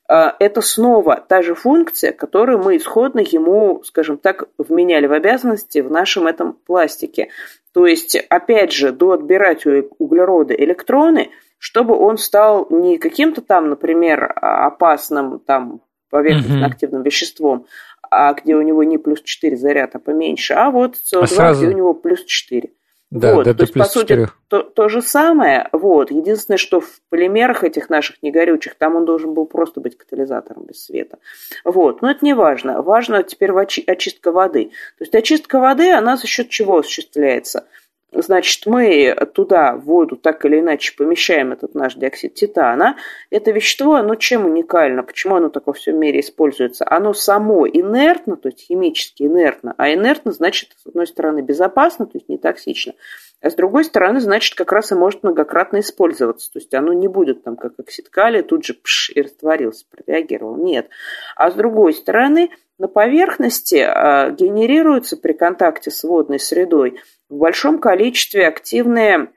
А, это снова та же функция, которую мы исходно ему, скажем так, вменяли в обязанности в нашем этом пластике. То есть, опять же, до отбирать у углерода электроны, чтобы он стал не каким-то там, например, опасным там поверхностно-активным веществом, а где у него не плюс 4 заряд, а поменьше, а вот CO2, а сразу... где у него плюс 4. Да, вот, да, то есть, по сути, то, то же самое. Вот. Единственное, что в полимерах этих наших негорючих, там он должен был просто быть катализатором без света. Вот. Но это не важно. Важно теперь очистка воды. То есть очистка воды, она за счет чего осуществляется? Значит, мы туда, воду, так или иначе помещаем этот наш диоксид титана. Это вещество, оно чем уникально? Почему оно так во всем мире используется? Оно само инертно, то есть химически инертно, а инертно значит, с одной стороны, безопасно, то есть не токсично, а с другой стороны, значит, как раз и может многократно использоваться. То есть оно не будет там, как оксид калия, тут же пш, и растворился, прореагировал. Нет. А с другой стороны, на поверхности а, генерируются при контакте с водной средой в большом количестве активные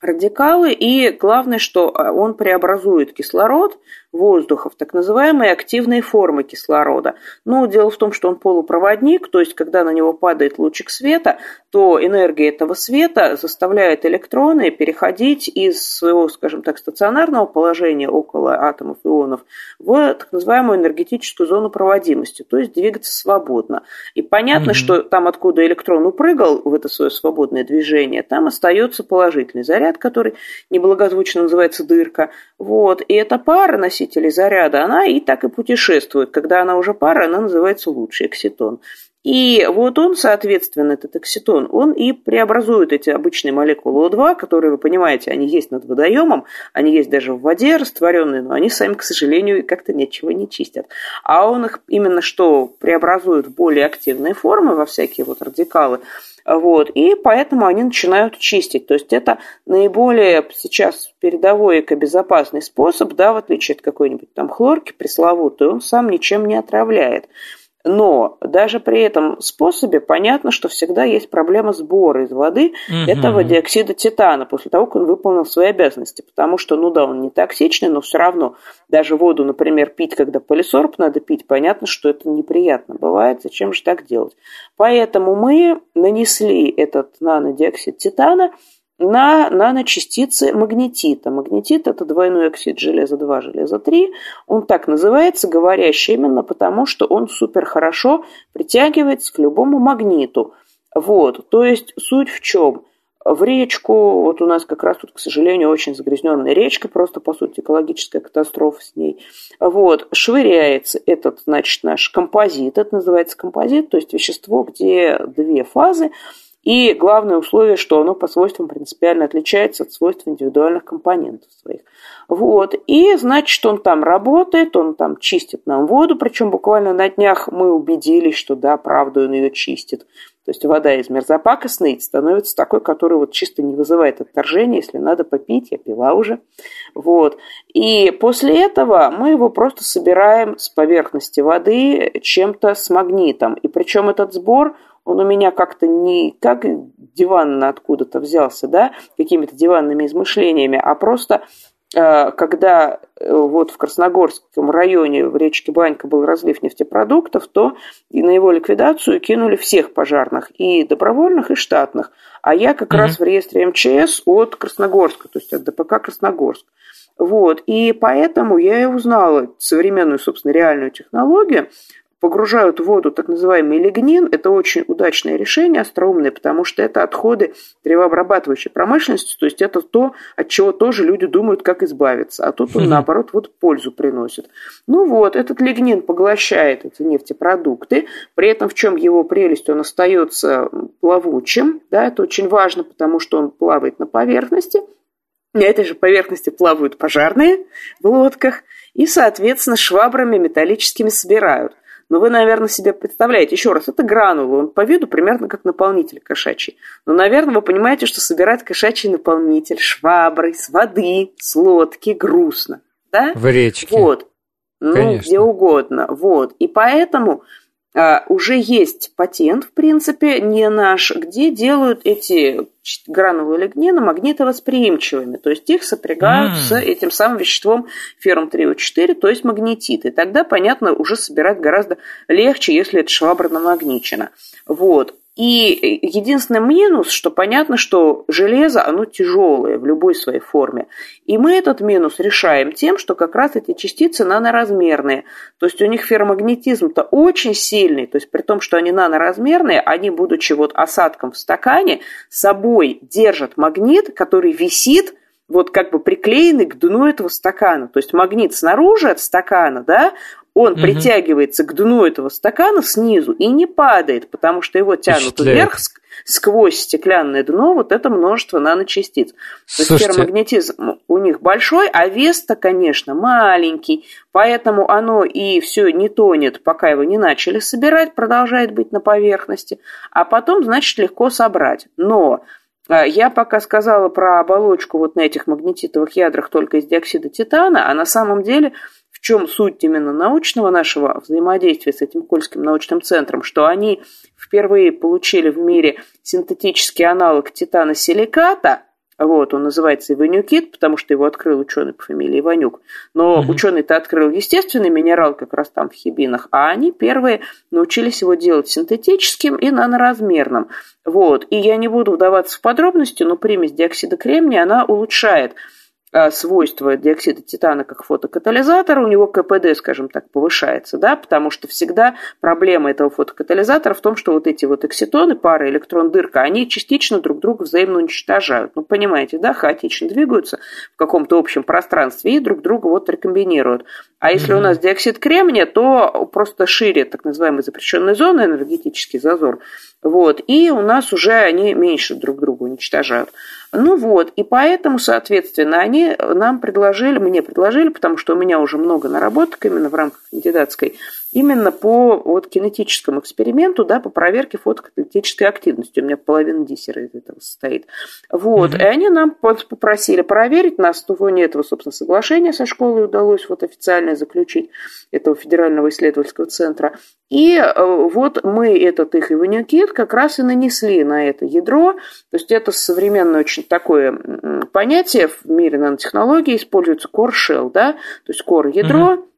радикалы, и главное, что а, он преобразует кислород воздуха в так называемые активные формы кислорода. Но дело в том, что он полупроводник, то есть когда на него падает лучик света, то энергия этого света заставляет электроны переходить из своего, скажем так, стационарного положения около атомов ионов в так называемую энергетическую зону проводимости, то есть двигаться свободно. И понятно, mm-hmm. что там, откуда электрон упрыгал в это свое свободное движение, там остается положительный заряд, который неблагозвучно называется дырка. Вот. И эта пара носителей заряда, она и так и путешествует. Когда она уже пара, она называется лучший экситон. И вот он, соответственно, этот окситон, он и преобразует эти обычные молекулы О2, которые, вы понимаете, они есть над водоемом, они есть даже в воде растворенные, но они сами, к сожалению, как-то ничего не чистят. А он их именно что преобразует в более активные формы, во всякие вот радикалы, вот, и поэтому они начинают чистить. То есть это наиболее сейчас передовой экобезопасный способ, да, в отличие от какой-нибудь там хлорки пресловутой, он сам ничем не отравляет. Но даже при этом способе понятно, что всегда есть проблема сбора из воды угу. этого диоксида титана после того, как он выполнил свои обязанности. Потому что, ну да, он не токсичный, но все равно даже воду, например, пить, когда полисорб надо пить, понятно, что это неприятно бывает. Зачем же так делать? Поэтому мы нанесли этот нанодиоксид титана на наночастицы магнетита. Магнетит – это двойной оксид железа-2, железа-3. Он так называется, говорящий именно потому, что он супер хорошо притягивается к любому магниту. Вот, то есть суть в чем? В речку, вот у нас как раз тут, к сожалению, очень загрязненная речка, просто, по сути, экологическая катастрофа с ней. Вот, швыряется этот, значит, наш композит, это называется композит, то есть вещество, где две фазы, и главное условие, что оно по свойствам принципиально отличается от свойств индивидуальных компонентов своих. Вот. И значит, что он там работает, он там чистит нам воду, причем буквально на днях мы убедились, что да, правда он ее чистит. То есть вода из мерзопакостной становится такой, которая вот чисто не вызывает отторжения, если надо попить, я пила уже. Вот. И после этого мы его просто собираем с поверхности воды чем-то с магнитом. И причем этот сбор – он у меня как-то не как диванно откуда-то взялся, да, какими-то диванными измышлениями, а просто э, когда э, вот в Красногорском районе в речке Банька был разлив нефтепродуктов, то и на его ликвидацию кинули всех пожарных, и добровольных, и штатных. А я как mm-hmm. раз в реестре МЧС от Красногорска, то есть от ДПК Красногорск. Вот. И поэтому я и узнала современную, собственно, реальную технологию, погружают в воду так называемый лигнин. Это очень удачное решение, остроумное, потому что это отходы древообрабатывающей промышленности, то есть это то, от чего тоже люди думают, как избавиться. А тут он, наоборот, вот пользу приносит. Ну вот, этот лигнин поглощает эти нефтепродукты, при этом в чем его прелесть, он остается плавучим, да, это очень важно, потому что он плавает на поверхности, на этой же поверхности плавают пожарные в лодках и, соответственно, швабрами металлическими собирают. Но вы, наверное, себе представляете, еще раз, это гранулы, он по виду примерно как наполнитель кошачий. Но, наверное, вы понимаете, что собирать кошачий наполнитель шваброй, с воды, с лодки грустно. Да? В речке. Вот. Ну, Конечно. где угодно. Вот. И поэтому а, уже есть патент, в принципе, не наш, где делают эти гранулы лигнина магнитовосприимчивыми, то есть их сопрягают mm. с этим самым веществом феррум 3О4, то есть магнетит. И тогда, понятно, уже собирать гораздо легче, если это швабра намагничена. Вот. И единственный минус, что понятно, что железо, оно тяжелое в любой своей форме. И мы этот минус решаем тем, что как раз эти частицы наноразмерные. То есть у них ферромагнетизм-то очень сильный. То есть при том, что они наноразмерные, они, будучи вот осадком в стакане, собой держат магнит, который висит вот как бы приклеенный к дну этого стакана. То есть магнит снаружи от стакана, да, он угу. притягивается к дну этого стакана снизу и не падает, потому что его тянут вверх сквозь стеклянное дно вот это множество наночастиц. То есть ферромагнетизм у них большой, а вес-то, конечно, маленький, поэтому оно и все не тонет, пока его не начали собирать, продолжает быть на поверхности, а потом, значит, легко собрать. Но а, я пока сказала про оболочку вот на этих магнетитовых ядрах только из диоксида титана, а на самом деле чем суть именно научного нашего взаимодействия с этим Кольским научным центром, что они впервые получили в мире синтетический аналог титана-силиката, вот, он называется Иванюкит, потому что его открыл ученый по фамилии Иванюк. Но угу. ученый-то открыл естественный минерал как раз там в Хибинах, а они первые научились его делать синтетическим и наноразмерным. Вот. И я не буду вдаваться в подробности, но примесь диоксида кремния, она улучшает а, свойства диоксида титана как фотокатализатора, у него КПД, скажем так, повышается, да, потому что всегда проблема этого фотокатализатора в том, что вот эти вот экситоны, пара электрон-дырка, они частично друг друга взаимно уничтожают. Ну, понимаете, да, хаотично двигаются в каком-то общем пространстве и друг друга вот рекомбинируют. А если у нас диоксид кремния, то просто шире так называемые запрещенные зоны, энергетический зазор, вот, и у нас уже они меньше друг друга уничтожают. Ну вот, и поэтому, соответственно, они нам предложили, мне предложили, потому что у меня уже много наработок именно в рамках кандидатской, именно по вот кинетическому эксперименту, да, по проверке фотокаталитической активности. У меня половина диссера из этого состоит. Вот, mm-hmm. и они нам попросили проверить, на основании этого, собственно, соглашения со школой удалось вот официально заключить этого федерального исследовательского центра. И э, вот мы этот их иванюкит как раз и нанесли на это ядро. То есть это современное очень такое понятие в мире нанотехнологий, используется core shell, да, то есть core ядро, mm-hmm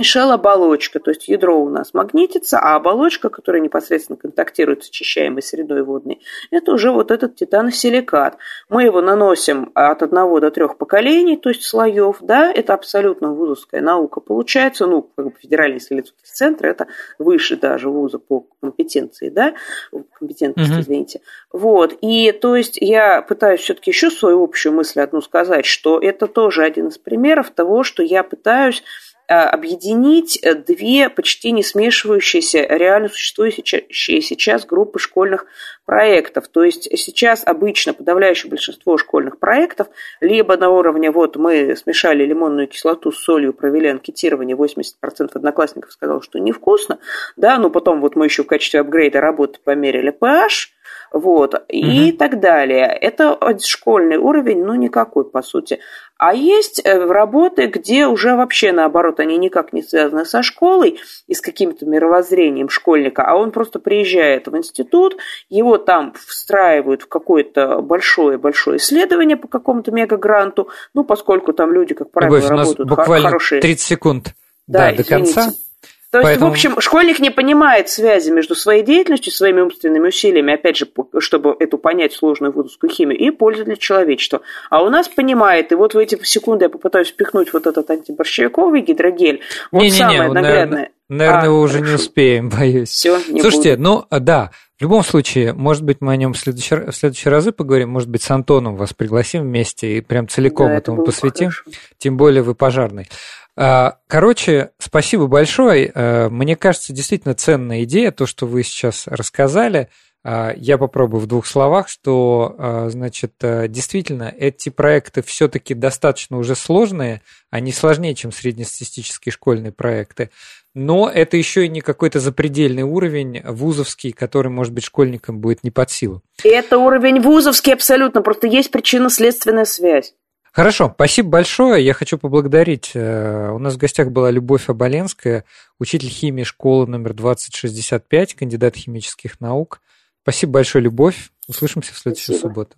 Шел-оболочка, то есть ядро у нас магнитится, а оболочка, которая непосредственно контактирует с очищаемой средой водной, это уже вот этот титаносиликат. Мы его наносим от одного до трех поколений, то есть слоев, да, это абсолютно вузовская наука получается, ну, как бы федеральный исследовательский центр, это выше даже вуза по компетенции, да, компетентности, mm-hmm. извините. Вот, и то есть я пытаюсь все-таки еще свою общую мысль одну сказать, что это тоже один из примеров того, что я пытаюсь объединить э, две почти не смешивающиеся реально существующие сейчас группы школьных проектов. То есть сейчас обычно подавляющее большинство школьных проектов либо на уровне вот мы смешали лимонную кислоту с солью, провели анкетирование, 80% одноклассников сказал, что невкусно, да, но потом вот мы еще в качестве апгрейда работы померили pH, вот, угу. и так далее. Это школьный уровень, ну, никакой, по сути. А есть э, работы, где уже вообще наоборот, они никак не связаны со школой и с каким-то мировоззрением школьника, а он просто приезжает в институт, его там встраивают в какое-то большое-большое исследование по какому-то мегагранту, ну, поскольку там люди, как правило, Любовь, работают у нас буквально хорошие... 30 секунд да, да, до конца. То Поэтому... есть, в общем, школьник не понимает связи между своей деятельностью, своими умственными усилиями, опять же, чтобы эту понять сложную вузовскую химию, и пользу для человечества. А у нас понимает, и вот в эти секунды я попытаюсь впихнуть вот этот антиборщевиковый гидрогель. Вот не, самое не, не, наглядное. Наверное, а, мы уже хорошо. не успеем, боюсь. Все, не Слушайте, буду. ну да, в любом случае, может быть, мы о нем в следующие, в следующие разы поговорим, может быть, с Антоном вас пригласим вместе и прям целиком да, этому это посвятим. Хорошо. Тем более вы пожарный. А, короче, спасибо большое. А, мне кажется, действительно ценная идея, то, что вы сейчас рассказали. А, я попробую в двух словах, что, значит, действительно, эти проекты все-таки достаточно уже сложные, они сложнее, чем среднестатистические школьные проекты, но это еще и не какой-то запредельный уровень вузовский, который, может быть, школьникам будет не под силу. Это уровень вузовский абсолютно, просто есть причинно-следственная связь. Хорошо, спасибо большое. Я хочу поблагодарить. Э, у нас в гостях была Любовь Оболенская, учитель химии школы номер 2065, кандидат химических наук. Спасибо большое, Любовь. Услышимся в следующую Спасибо. субботу.